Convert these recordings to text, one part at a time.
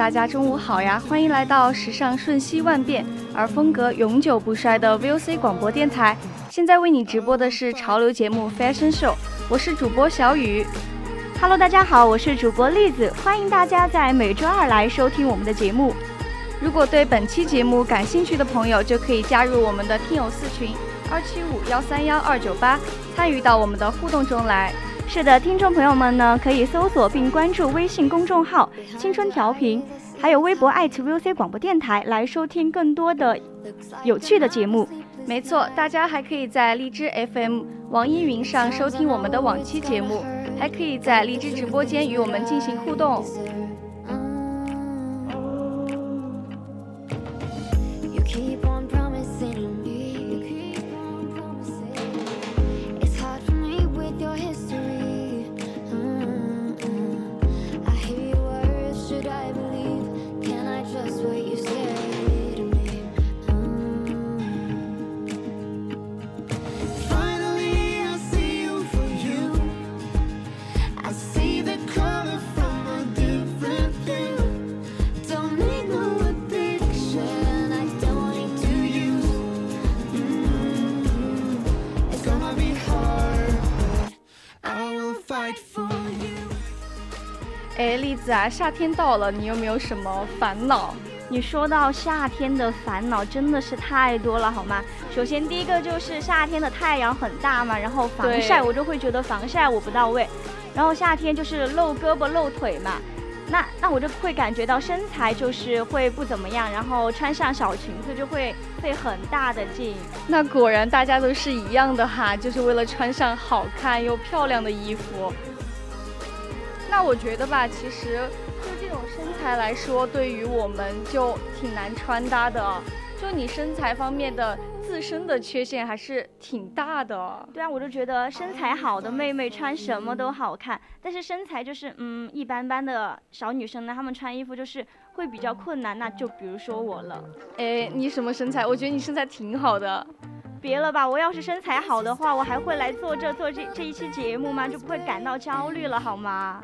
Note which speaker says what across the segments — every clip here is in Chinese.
Speaker 1: 大家中午好呀！欢迎来到时尚瞬息万变而风格永久不衰的 VOC 广播电台。现在为你直播的是潮流节目 Fashion Show，我是主播小雨。Hello，大家好，我是主播栗子，欢迎大家在每周二来收听我们的节目。如果对本期节目感兴趣的朋友，就可以加入我们的听友四群二七五幺三幺二九八，参与到我们的互动中来。是的，听众朋友们呢，可以搜索并关注微信公众号“青春调频”，还有微博 @VOC 广播电台来收听更多的有趣的节目。没错，大家还可以在荔枝 FM、网易云上收听我们的往期节目，还可以在荔枝直播间与我们进行互动。子啊，夏天到了，你有没有什么烦恼？
Speaker 2: 你说到夏天的烦恼，真的是太多了，好吗？首先第一个就是夏天的太阳很大嘛，然后防晒我就会觉得防晒我不到位，然后夏天就是露胳膊露腿嘛，那那我就会感觉到身材就是会不怎么样，然后穿上小裙子就会费很大的劲。
Speaker 1: 那果然大家都是一样的哈，就是为了穿上好看又漂亮的衣服。那我觉得吧，其实就这种身材来说，对于我们就挺难穿搭的。就你身材方面的自身的缺陷还是挺大的。
Speaker 2: 对啊，我就觉得身材好的妹妹穿什么都好看，但是身材就是嗯一般般的小女生呢，她们穿衣服就是会比较困难。那就比如说我了。
Speaker 1: 哎，你什么身材？我觉得你身材挺好的。
Speaker 2: 别了吧，我要是身材好的话，我还会来做这做这这一期节目吗？就不会感到焦虑了好吗？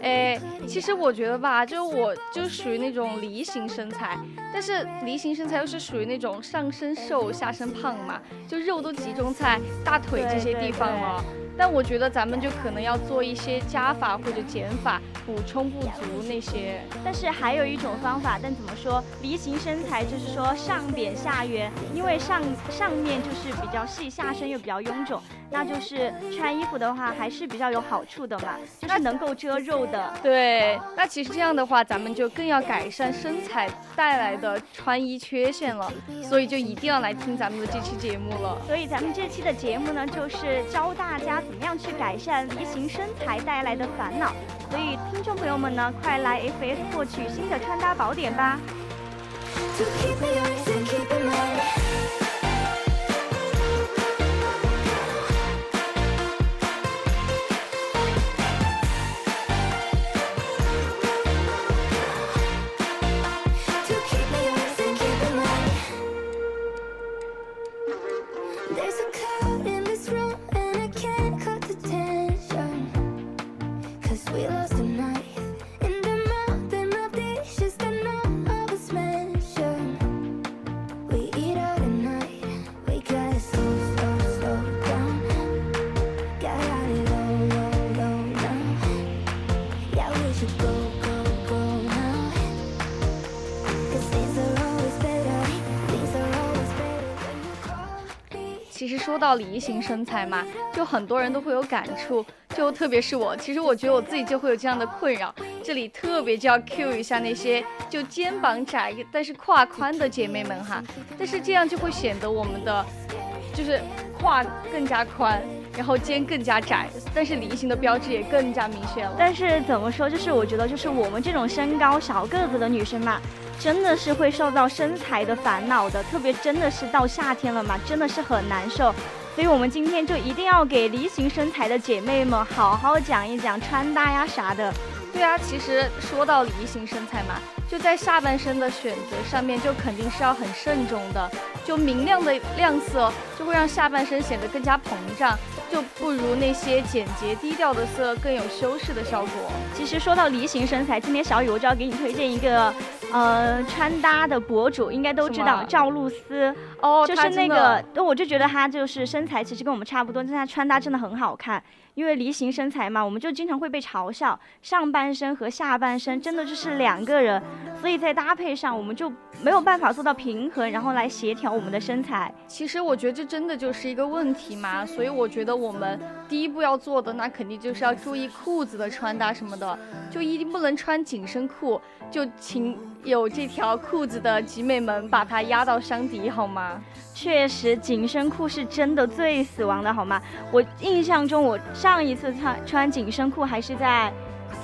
Speaker 1: 哎，其实我觉得吧，就我就属于那种梨形身材，但是梨形身材又是属于那种上身瘦下身胖嘛，就肉都集中在大腿这些地方了。但我觉得咱们就可能要做一些加法或者减法，补充不足那些。
Speaker 2: 但是还有一种方法，但怎么说？梨形身材就是说上扁下圆，因为上上面就是比较细，下身又比较臃肿，那就是穿衣服的话还是比较有好处的嘛，就是能够遮肉的。
Speaker 1: 对，那其实这样的话，咱们就更要改善身材带来的穿衣缺陷了，所以就一定要来听咱们的这期节目了。
Speaker 2: 所以咱们这期的节目呢，就是教大家。怎么样去改善梨形身材带来的烦恼？所以听众朋友们呢，快来 FS 获取新的穿搭宝典吧！
Speaker 1: 说到梨形身材嘛，就很多人都会有感触，就特别是我，其实我觉得我自己就会有这样的困扰。这里特别就要 Q 一下那些就肩膀窄但是胯宽的姐妹们哈，但是这样就会显得我们的就是胯更加宽。然后肩更加窄，但是梨形的标志也更加明显了。
Speaker 2: 但是怎么说，就是我觉得，就是我们这种身高小个子的女生嘛，真的是会受到身材的烦恼的。特别真的是到夏天了嘛，真的是很难受。所以我们今天就一定要给梨形身材的姐妹们好好讲一讲穿搭呀啥的。
Speaker 1: 对啊，其实说到梨形身材嘛。就在下半身的选择上面，就肯定是要很慎重的。就明亮的亮色，就会让下半身显得更加膨胀，就不如那些简洁低调的色更有修饰的效果。
Speaker 2: 其实说到梨形身材，今天小雨我就要给你推荐一个，呃，穿搭的博主，应该都知道赵露思
Speaker 1: 哦，
Speaker 2: 就是那个，那我就觉得她就是身材其实跟我们差不多，但她穿搭真的很好看。因为梨形身材嘛，我们就经常会被嘲笑，上半身和下半身真的就是两个人，所以在搭配上我们就没有办法做到平衡，然后来协调我们的身材。
Speaker 1: 其实我觉得这真的就是一个问题嘛，所以我觉得我们第一步要做的，那肯定就是要注意裤子的穿搭什么的，就一定不能穿紧身裤，就请有这条裤子的集美们把它压到箱底好吗？
Speaker 2: 确实，紧身裤是真的最死亡的，好吗？我印象中，我上一次穿穿紧身裤还是在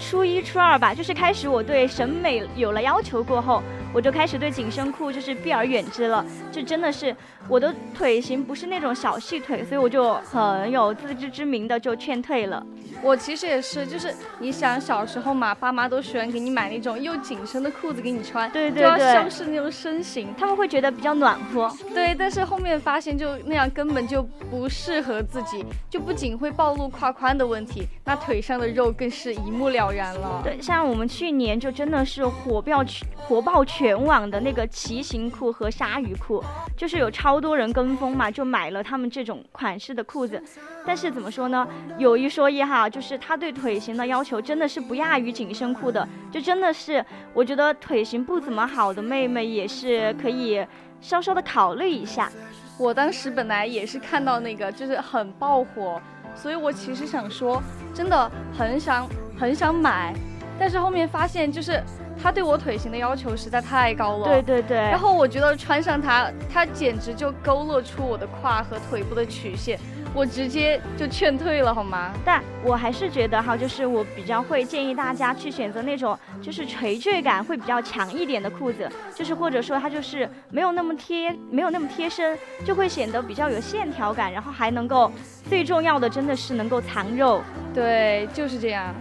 Speaker 2: 初一、初二吧，就是开始我对审美有了要求过后。我就开始对紧身裤就是避而远之了，就真的是我的腿型不是那种小细腿，所以我就很有自知之明的就劝退了。
Speaker 1: 我其实也是，就是你想小时候嘛，爸妈都喜欢给你买那种又紧身的裤子给你穿，
Speaker 2: 对对对，
Speaker 1: 就要修饰那种身形，
Speaker 2: 他们会觉得比较暖和。
Speaker 1: 对，但是后面发现就那样根本就不适合自己，就不仅会暴露胯宽的问题，那腿上的肉更是一目了然了。
Speaker 2: 对，像我们去年就真的是火爆火爆全。全网的那个骑行裤和鲨鱼裤，就是有超多人跟风嘛，就买了他们这种款式的裤子。但是怎么说呢？有一说一哈，就是他对腿型的要求真的是不亚于紧身裤的。就真的是，我觉得腿型不怎么好的妹妹也是可以稍稍的考虑一下。
Speaker 1: 我当时本来也是看到那个就是很爆火，所以我其实想说，真的很想很想买，但是后面发现就是。他对我腿型的要求实在太高了，
Speaker 2: 对对对。然
Speaker 1: 后我觉得穿上它，它简直就勾勒出我的胯和腿部的曲线，我直接就劝退了，好吗？
Speaker 2: 但我还是觉得哈，就是我比较会建议大家去选择那种就是垂坠感会比较强一点的裤子，就是或者说它就是没有那么贴，没有那么贴身，就会显得比较有线条感，然后还能够最重要的真的是能够藏肉，
Speaker 1: 对，就是这样。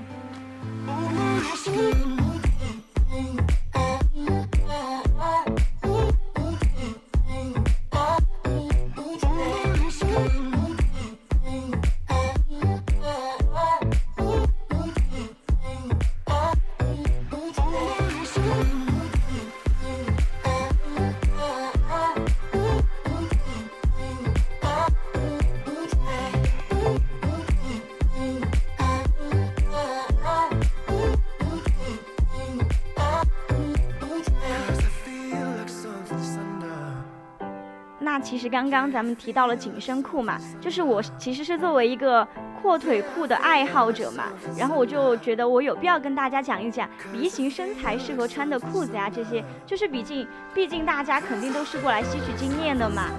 Speaker 2: 是刚刚咱们提到了紧身裤嘛，就是我其实是作为一个阔腿裤的爱好者嘛，然后我就觉得我有必要跟大家讲一讲梨形身材适合穿的裤子呀，这些就是毕竟毕竟大家肯定都是过来吸取经验的嘛。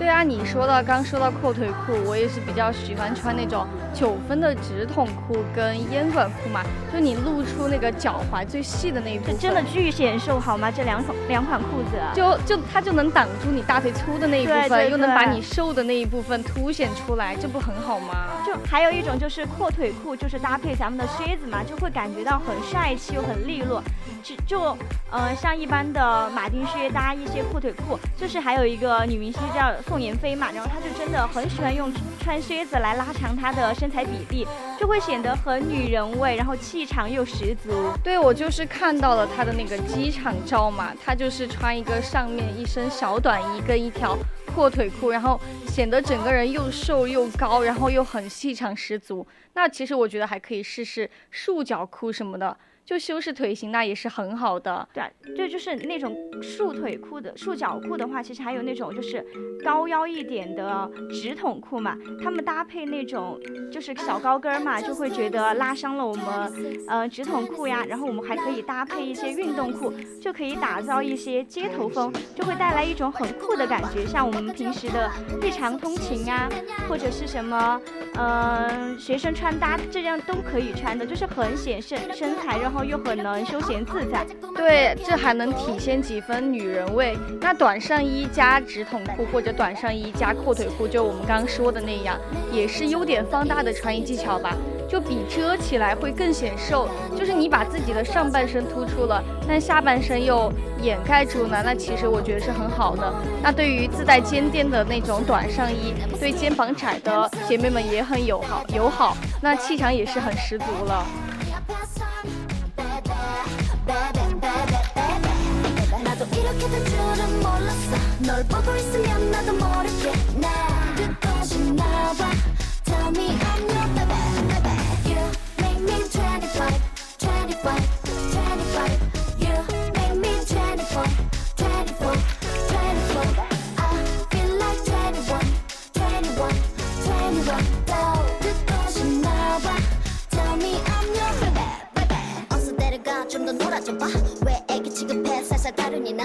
Speaker 1: 对啊，你说到刚说到阔腿裤，我也是比较喜欢穿那种九分的直筒裤跟烟管裤嘛，就你露出那个脚踝最细的那一部分，
Speaker 2: 真的巨显瘦好吗？这两款两款裤子，
Speaker 1: 就就它就能挡住你大腿粗的那一部分，又能把你瘦的那一部分凸显出来，这不很好吗？
Speaker 2: 就还有一种就是阔腿裤，就是搭配咱们的靴子嘛，就会感觉到很帅气又很利落。就就呃像一般的马丁靴搭一些阔腿裤，就是还有一个女明星叫。宋妍霏嘛，然后她就真的很喜欢用穿靴子来拉长她的身材比例，就会显得很女人味，然后气场又十足。
Speaker 1: 对我就是看到了她的那个机场照嘛，她就是穿一个上面一身小短衣跟一条阔腿裤，然后显得整个人又瘦又高，然后又很气场十足。那其实我觉得还可以试试束脚裤什么的。就修饰腿型那也是很好的。
Speaker 2: 对，就就是那种束腿裤的束脚裤的话，其实还有那种就是高腰一点的直筒裤嘛，他们搭配那种就是小高跟嘛，就会觉得拉伤了我们呃直筒裤呀。然后我们还可以搭配一些运动裤，就可以打造一些街头风，就会带来一种很酷的感觉，像我们平时的日常通勤啊，或者是什么呃学生穿搭，这样都可以穿的，就是很显身身材，然后。又很能休闲自在，
Speaker 1: 对，这还能体现几分女人味。那短上衣加直筒裤，或者短上衣加阔腿裤，就我们刚刚说的那样，也是优点放大的穿衣技巧吧。就比遮起来会更显瘦，就是你把自己的上半身突出了，但下半身又掩盖住呢，那其实我觉得是很好的。那对于自带肩垫的那种短上衣，对肩膀窄的姐妹们也很友好，友好，那气场也是很十足了。 이렇게 될 줄은 몰랐어. 널 보고 있으면 나도 모르게. 나 싶나 봐 Tell me I'm 놀아줘봐. 왜 애기 취급해? 살살 다루니 나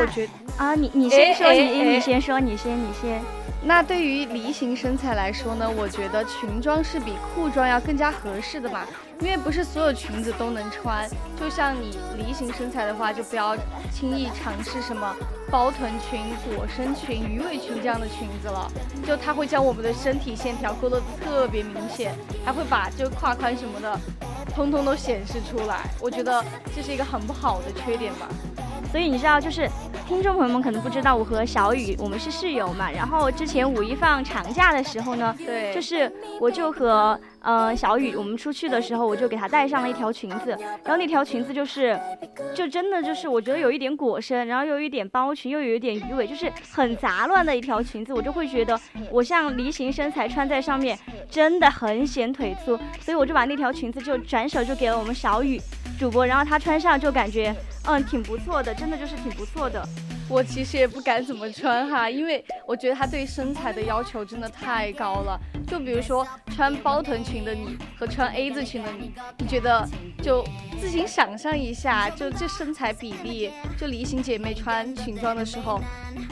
Speaker 2: 我觉得啊，你你先说，你你先说，你先你先。
Speaker 1: 那对于梨形身材来说呢，我觉得裙装是比裤装要更加合适的嘛，因为不是所有裙子都能穿。就像你梨形身材的话，就不要轻易尝试什么包臀裙、裹身裙、鱼尾裙这样的裙子了，就它会将我们的身体线条勾勒得特别明显，还会把就胯宽什么的，通通都显示出来。我觉得这是一个很不好的缺点吧。
Speaker 2: 所以你知道，就是听众朋友们可能不知道，我和小雨我们是室友嘛。然后之前五一放长假的时候呢，
Speaker 1: 对，
Speaker 2: 就是我就和呃小雨我们出去的时候，我就给她带上了一条裙子。然后那条裙子就是，就真的就是我觉得有一点裹身，然后又有一点包裙，又有一点鱼尾，就是很杂乱的一条裙子。我就会觉得我像梨形身材穿在上面真的很显腿粗，所以我就把那条裙子就转手就给了我们小雨主播，然后他穿上就感觉。嗯，挺不错的，真的就是挺不错的。
Speaker 1: 我其实也不敢怎么穿哈，因为我觉得他对身材的要求真的太高了。就比如说穿包臀裙的你和穿 A 字裙的你，你觉得就自行想象一下，就这身材比例，就梨形姐妹穿裙装的时候，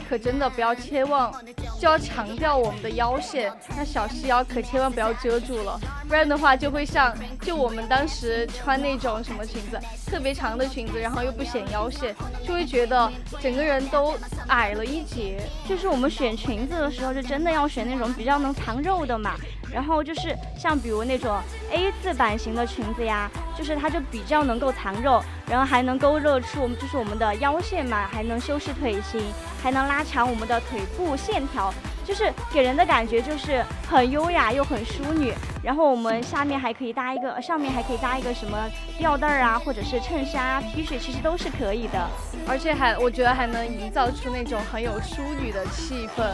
Speaker 1: 可真的不要千万就要强调我们的腰线，那小细腰可千万不要遮住了，不然的话就会像就我们当时穿那种什么裙子，特别长的裙子，然后又不显腰线，就会觉得整个人。都矮了一截，
Speaker 2: 就是我们选裙子的时候，就真的要选那种比较能藏肉的嘛。然后就是像比如那种 A 字版型的裙子呀，就是它就比较能够藏肉，然后还能勾勒出我们就是我们的腰线嘛，还能修饰腿型，还能拉长我们的腿部线条。就是给人的感觉就是很优雅又很淑女，然后我们下面还可以搭一个，上面还可以搭一个什么吊带儿啊，或者是衬衫啊、T 恤，其实都是可以的，
Speaker 1: 而且还我觉得还能营造出那种很有淑女的气氛。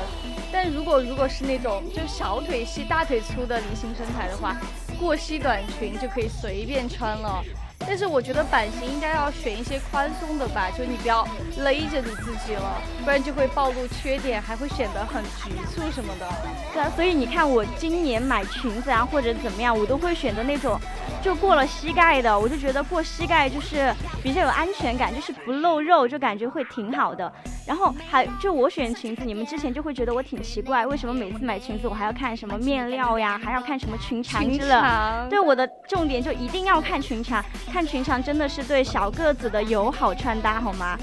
Speaker 1: 但如果如果是那种就小腿细、大腿粗的梨形身材的话，过膝短裙就可以随便穿了。但是我觉得版型应该要选一些宽松的吧，就你不要勒着你自己了，不然就会暴露缺点，还会显得很局促什么的。
Speaker 2: 对啊，所以你看我今年买裙子啊或者怎么样，我都会选择那种就过了膝盖的，我就觉得过膝盖就是比较有安全感，就是不露肉，就感觉会挺好的。然后还就我选裙子，你们之前就会觉得我挺奇怪，为什么每次买裙子我还要看什么面料呀，还要看什么裙长之类。对，我的重点就一定要看裙长，看裙长真的是对小个子的友好穿搭，好吗？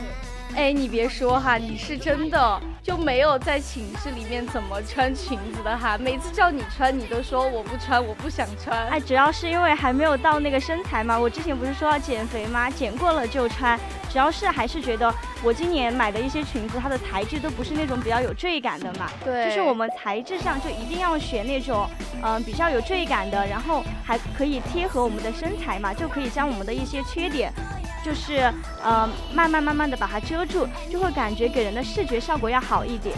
Speaker 1: 哎，你别说哈，你是真的就没有在寝室里面怎么穿裙子的哈。每次叫你穿，你都说我不穿，我不想穿。
Speaker 2: 哎，主要是因为还没有到那个身材嘛。我之前不是说要减肥吗？减过了就穿。主要是还是觉得我今年买的一些裙子，它的材质都不是那种比较有坠感的嘛。
Speaker 1: 对。
Speaker 2: 就是我们材质上就一定要选那种，嗯，比较有坠感的，然后还可以贴合我们的身材嘛，就可以将我们的一些缺点。就是，呃，慢慢慢慢的把它遮住，就会感觉给人的视觉效果要好一点。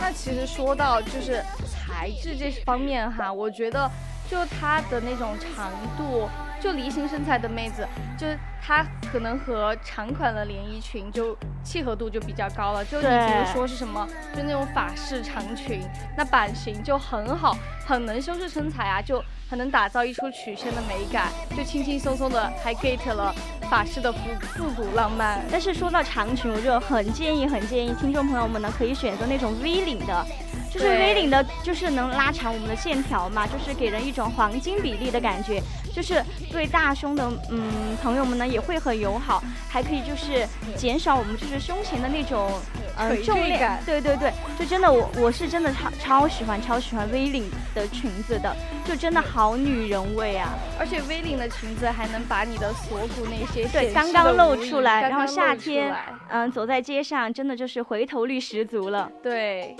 Speaker 1: 那其实说到就是材质这方面哈，我觉得就它的那种长度，就梨形身材的妹子，就是它可能和长款的连衣裙就契合度就比较高了。就你比如说是什么，就那种法式长裙，那版型就很好，很能修饰身材啊，就。很能打造一出曲线的美感，就轻轻松松的还 get 了法式的复复古浪漫。
Speaker 2: 但是说到长裙，我就很建议，很建议听众朋友们呢可以选择那种 V 领的，就是 V 领的，就是能拉长我们的线条嘛，就是给人一种黄金比例的感觉。就是对大胸的嗯朋友们呢也会很友好，还可以就是减少我们就是胸前的那种
Speaker 1: 呃重量。
Speaker 2: 对对对，就真的我我是真的超超喜欢超喜欢 V 领的裙子的，就真的好女人味啊！
Speaker 1: 而且 V 领的裙子还能把你的锁骨那些
Speaker 2: 对刚刚露出来，然后夏天嗯走在街上真的就是回头率十足了。
Speaker 1: 对。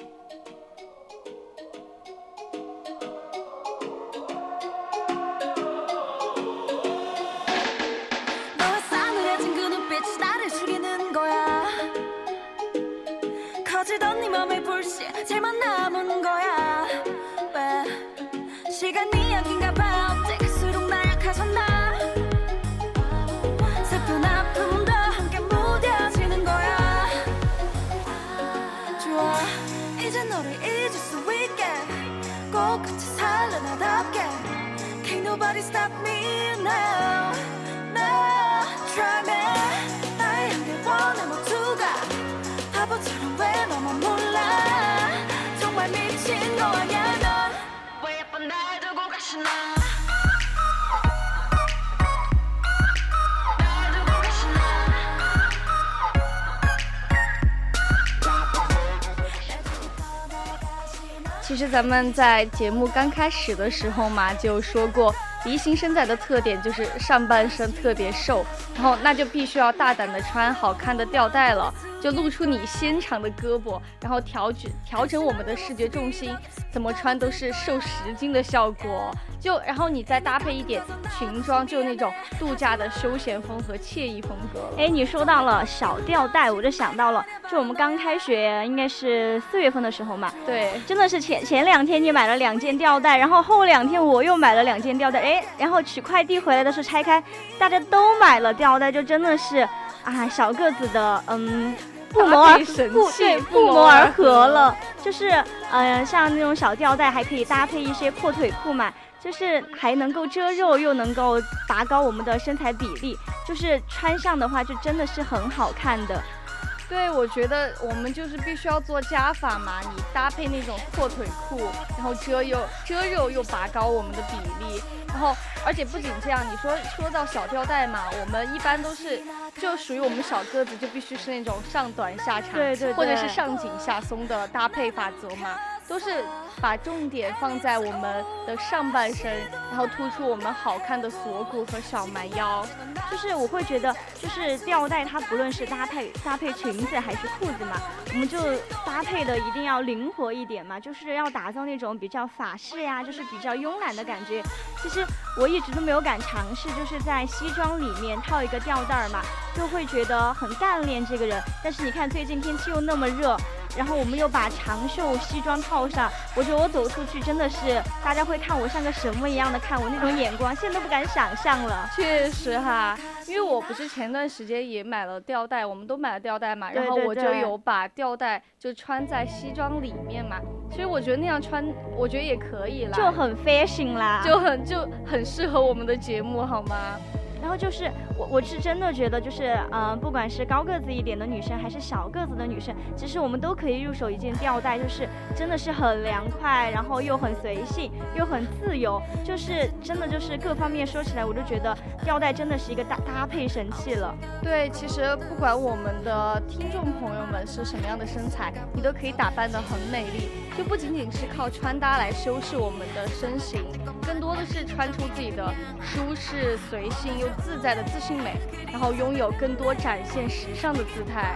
Speaker 1: 其实咱们在节目刚开始的时候嘛，就说过。梨形身材的特点就是上半身特别瘦，然后那就必须要大胆的穿好看的吊带了，就露出你纤长的胳膊，然后调整调整我们的视觉重心，怎么穿都是瘦十斤的效果。就然后你再搭配一点裙装，就那种度假的休闲风和惬意风格。
Speaker 2: 哎，你说到了小吊带，我就想到了，就我们刚开学应该是四月份的时候嘛。
Speaker 1: 对，
Speaker 2: 真的是前前两天你买了两件吊带，然后后两天我又买了两件吊带。哎，然后取快递回来的时候拆开，大家都买了吊带，就真的是啊，小个子的，嗯，不谋而不对不谋而合了。就是，嗯，像那种小吊带还可以搭配一些阔腿裤嘛。就是还能够遮肉，又能够拔高我们的身材比例，就是穿上的话就真的是很好看的。
Speaker 1: 对，我觉得我们就是必须要做加法嘛，你搭配那种阔腿裤，然后遮又遮肉又拔高我们的比例，然后而且不仅这样，你说说到小吊带嘛，我们一般都是就属于我们小个子就必须是那种上短下长，
Speaker 2: 对对，
Speaker 1: 或者是上紧下松的搭配法则嘛。都是把重点放在我们的上半身，然后突出我们好看的锁骨和小蛮腰。
Speaker 2: 就是我会觉得，就是吊带它不论是搭配搭配裙子还是裤子嘛，我们就搭配的一定要灵活一点嘛，就是要打造那种比较法式呀，就是比较慵懒的感觉。其实我一直都没有敢尝试，就是在西装里面套一个吊带嘛，就会觉得很干练这个人。但是你看最近天气又那么热。然后我们又把长袖西装套上，我觉得我走出去真的是大家会看我像个什么一样的看我那种眼光，现在都不敢想象了。
Speaker 1: 确实哈，因为我不是前段时间也买了吊带，我们都买了吊带嘛，然后我就有把吊带就穿在西装里面嘛，其实我觉得那样穿，我觉得也可以啦，
Speaker 2: 就很 fashion 啦，
Speaker 1: 就很就很适合我们的节目，好吗？
Speaker 2: 然后就是我，我是真的觉得，就是嗯，不管是高个子一点的女生，还是小个子的女生，其实我们都可以入手一件吊带，就是真的是很凉快，然后又很随性，又很自由，就是真的就是各方面说起来，我都觉得吊带真的是一个搭搭配神器了。
Speaker 1: 对，其实不管我们的听众朋友们是什么样的身材，你都可以打扮得很美丽，就不仅仅是靠穿搭来修饰我们的身形，更多的是穿出自己的舒适、随性又。自在的自信美，然后拥有更多展现时尚的姿态。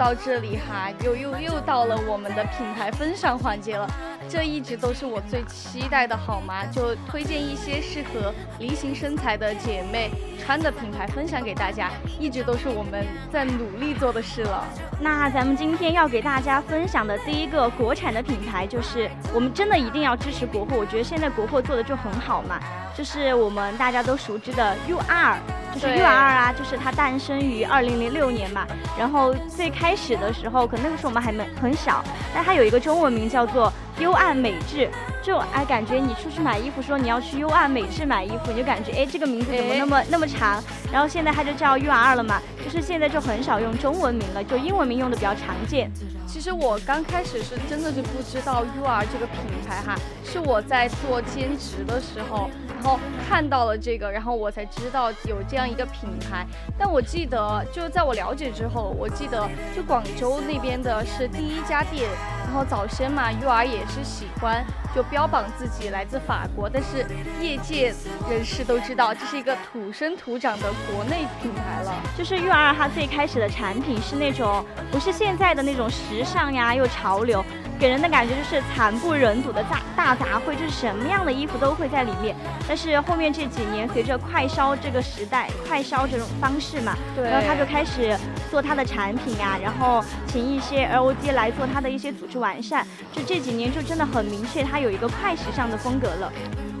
Speaker 1: 到这里哈，又又又到了我们的品牌分享环节了，这一直都是我最期待的，好吗？就推荐一些适合梨形身材的姐妹穿的品牌分享给大家，一直都是我们在努力做的事了。
Speaker 2: 那咱们今天要给大家分享的第一个国产的品牌，就是我们真的一定要支持国货，我觉得现在国货做的就很好嘛，就是我们大家都熟知的 UR。就是 U R 啊，就是它诞生于二零零六年嘛。然后最开始的时候，可能那个时候我们还没很小，但它有一个中文名叫做幽暗美智。就哎，感觉你出去买衣服，说你要去幽暗美智买衣服，你就感觉哎，这个名字怎么那么那么长？然后现在它就叫 U R 了嘛，就是现在就很少用中文名了，就英文名用的比较常见。
Speaker 1: 其实我刚开始是真的是不知道 U R 这个品牌哈，是我在做兼职的时候。然后看到了这个，然后我才知道有这样一个品牌。但我记得，就在我了解之后，我记得就广州那边的是第一家店。然后早先嘛，U R 也是喜欢就标榜自己来自法国，但是业界人士都知道这是一个土生土长的国内品牌了。
Speaker 2: 就是 U R 它最开始的产品是那种不是现在的那种时尚呀又潮流。给人的感觉就是惨不忍睹的大大杂烩，就是什么样的衣服都会在里面。但是后面这几年，随着快烧这个时代，快烧这种方式嘛，然后他就开始做他的产品呀，然后请一些 L O D 来做他的一些组织完善。就这几年就真的很明确，他有一个快时尚的风格了。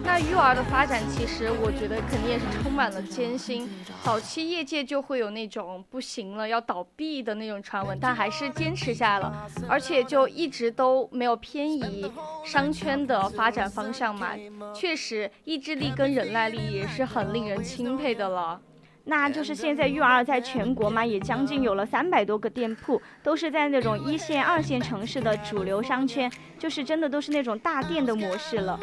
Speaker 1: 那育儿的发展，其实我觉得肯定也是充满了艰辛。早期业界就会有那种不行了要倒闭的那种传闻，但还是坚持下来了，而且就一直都没有偏移商圈的发展方向嘛。确实，意志力跟忍耐力也是很令人钦佩的了。
Speaker 2: 那就是现在 U R 在全国嘛，也将近有了三百多个店铺，都是在那种一线、二线城市的主流商圈，就是真的都是那种大店的模式了。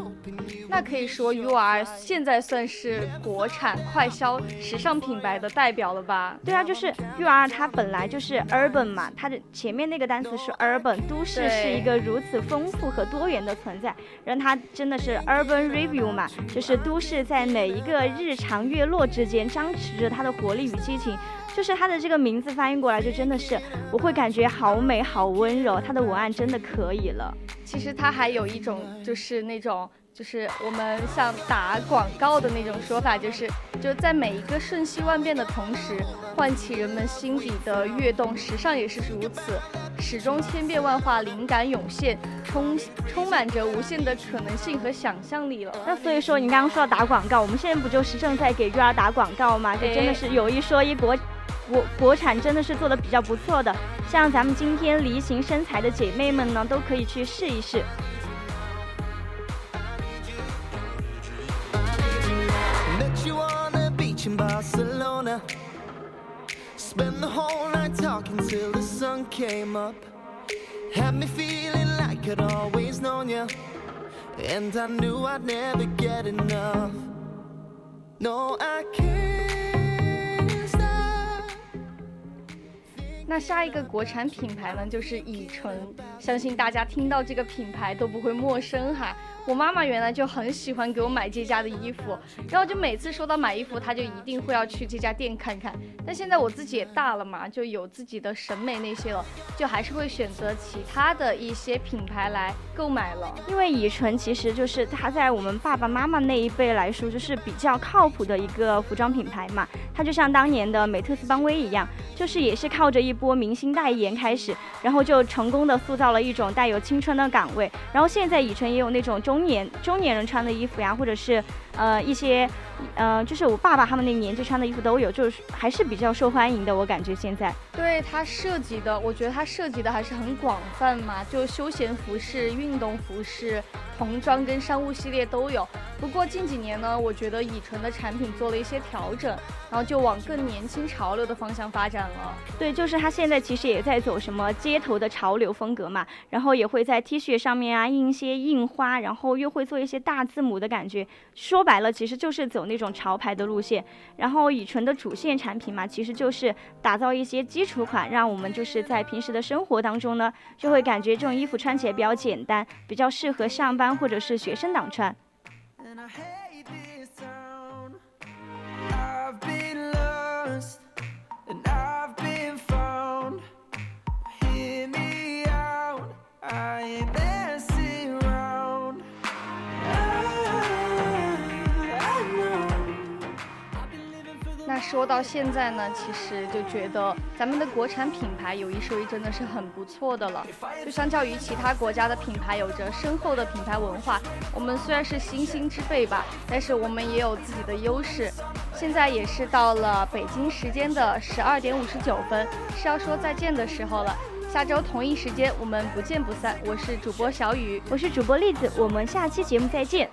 Speaker 1: 那可以说 U R 现在算是国产快消时尚品牌的代表了吧？
Speaker 2: 对啊，就是 U R 它本来就是 urban 嘛，它的前面那个单词是 urban，都市是一个如此丰富和多元的存在，让它真的是 urban review 嘛，就是都市在每一个日常月落之间张弛着它。它的活力与激情，就是它的这个名字翻译过来就真的是，我会感觉好美好温柔，它的文案真的可以了。
Speaker 1: 其实它还有一种就是那种。就是我们像打广告的那种说法，就是就在每一个瞬息万变的同时，唤起人们心底的跃动。时尚也是如此，始终千变万化，灵感涌现，充充满着无限的可能性和想象力了。
Speaker 2: 那所以说，你刚刚说到打广告，我们现在不就是正在给 UR 打广告吗？就真的是有一说一，国国国产真的是做的比较不错的。像咱们今天梨形身材的姐妹们呢，都可以去试一试。Spent the whole night talking till the sun came up. Had me feeling like
Speaker 3: could always known you, and I knew I'd never get enough. No, I can't stop.
Speaker 1: 那下一个国产品牌呢，就是乙醇，相信大家听到这个品牌都不会陌生哈。我妈妈原来就很喜欢给我买这家的衣服，然后就每次说到买衣服，她就一定会要去这家店看看。但现在我自己也大了嘛，就有自己的审美那些了，就还是会选择其他的一些品牌来购买了。
Speaker 2: 因为以纯其实就是它在我们爸爸妈妈那一辈来说，就是比较靠谱的一个服装品牌嘛。它就像当年的美特斯邦威一样，就是也是靠着一波明星代言开始，然后就成功的塑造了一种带有青春的岗位。然后现在以纯也有那种中。中年中年人穿的衣服呀，或者是，呃，一些，呃，就是我爸爸他们那个年纪穿的衣服都有，就是还是比较受欢迎的。我感觉现在，
Speaker 1: 对它设计的，我觉得它设计的还是很广泛嘛，就休闲服饰、运动服饰。童装跟商务系列都有，不过近几年呢，我觉得乙醇的产品做了一些调整，然后就往更年轻潮流的方向发展了。
Speaker 2: 对，就是它现在其实也在走什么街头的潮流风格嘛，然后也会在 T 恤上面啊印一些印花，然后又会做一些大字母的感觉。说白了，其实就是走那种潮牌的路线。然后乙醇的主线产品嘛，其实就是打造一些基础款，让我们就是在平时的生活当中呢，就会感觉这种衣服穿起来比较简单，比较适合上班。或者是学生党穿。
Speaker 1: 说到现在呢，其实就觉得咱们的国产品牌有一说一，真的是很不错的了。就相较于其他国家的品牌，有着深厚的品牌文化。我们虽然是新兴之辈吧，但是我们也有自己的优势。现在也是到了北京时间的十二点五十九分，是要说再见的时候了。下周同一时间，我们不见不散。我是主播小雨，
Speaker 2: 我是主播栗子，我们下期节目再见。